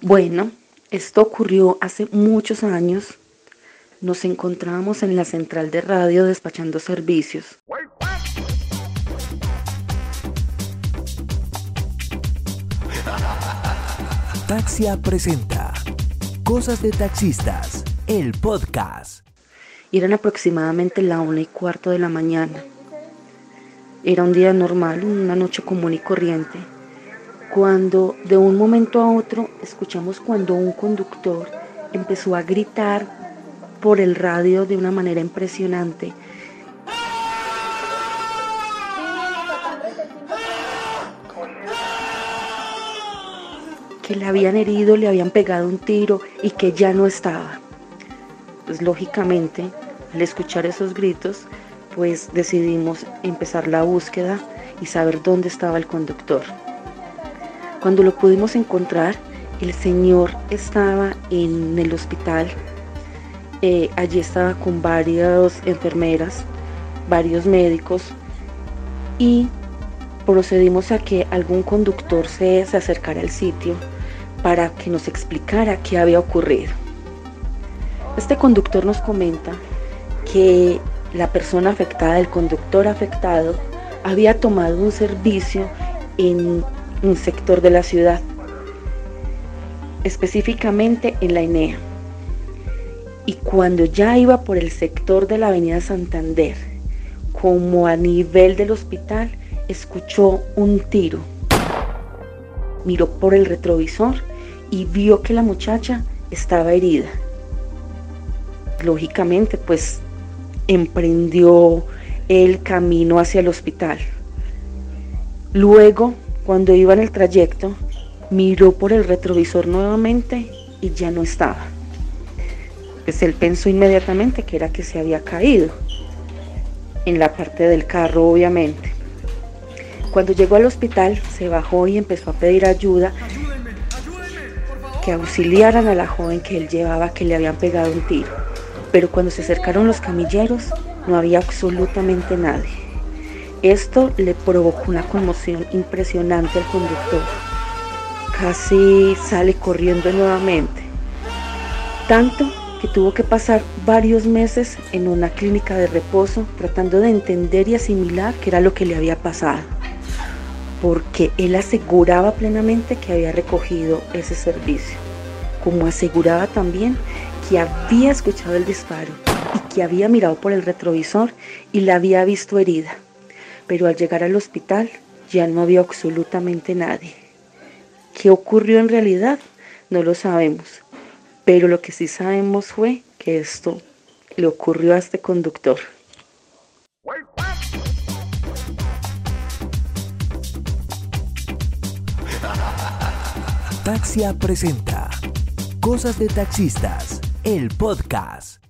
Bueno, esto ocurrió hace muchos años. Nos encontrábamos en la central de radio despachando servicios. Taxia presenta Cosas de Taxistas, el podcast. Eran aproximadamente la una y cuarto de la mañana. Era un día normal, una noche común y corriente, cuando de un momento a otro escuchamos cuando un conductor empezó a gritar por el radio de una manera impresionante. que le habían herido, le habían pegado un tiro y que ya no estaba. Pues lógicamente, al escuchar esos gritos, pues decidimos empezar la búsqueda y saber dónde estaba el conductor. Cuando lo pudimos encontrar, el señor estaba en el hospital. Eh, allí estaba con varias enfermeras, varios médicos y procedimos a que algún conductor se, se acercara al sitio para que nos explicara qué había ocurrido. Este conductor nos comenta que la persona afectada, el conductor afectado, había tomado un servicio en un sector de la ciudad, específicamente en la INEA. Y cuando ya iba por el sector de la avenida Santander, como a nivel del hospital, escuchó un tiro. Miró por el retrovisor y vio que la muchacha estaba herida. Lógicamente, pues emprendió el camino hacia el hospital. Luego, cuando iba en el trayecto, miró por el retrovisor nuevamente y ya no estaba. Pues él pensó inmediatamente que era que se había caído en la parte del carro, obviamente. Cuando llegó al hospital, se bajó y empezó a pedir ayuda que auxiliaran a la joven que él llevaba que le habían pegado un tiro. Pero cuando se acercaron los camilleros, no había absolutamente nadie. Esto le provocó una conmoción impresionante al conductor. Casi sale corriendo nuevamente. Tanto que tuvo que pasar varios meses en una clínica de reposo tratando de entender y asimilar qué era lo que le había pasado. Porque él aseguraba plenamente que había recogido ese servicio. Como aseguraba también que había escuchado el disparo y que había mirado por el retrovisor y la había visto herida. Pero al llegar al hospital ya no había absolutamente nadie. ¿Qué ocurrió en realidad? No lo sabemos. Pero lo que sí sabemos fue que esto le ocurrió a este conductor. Taxia presenta Cosas de Taxistas, el podcast.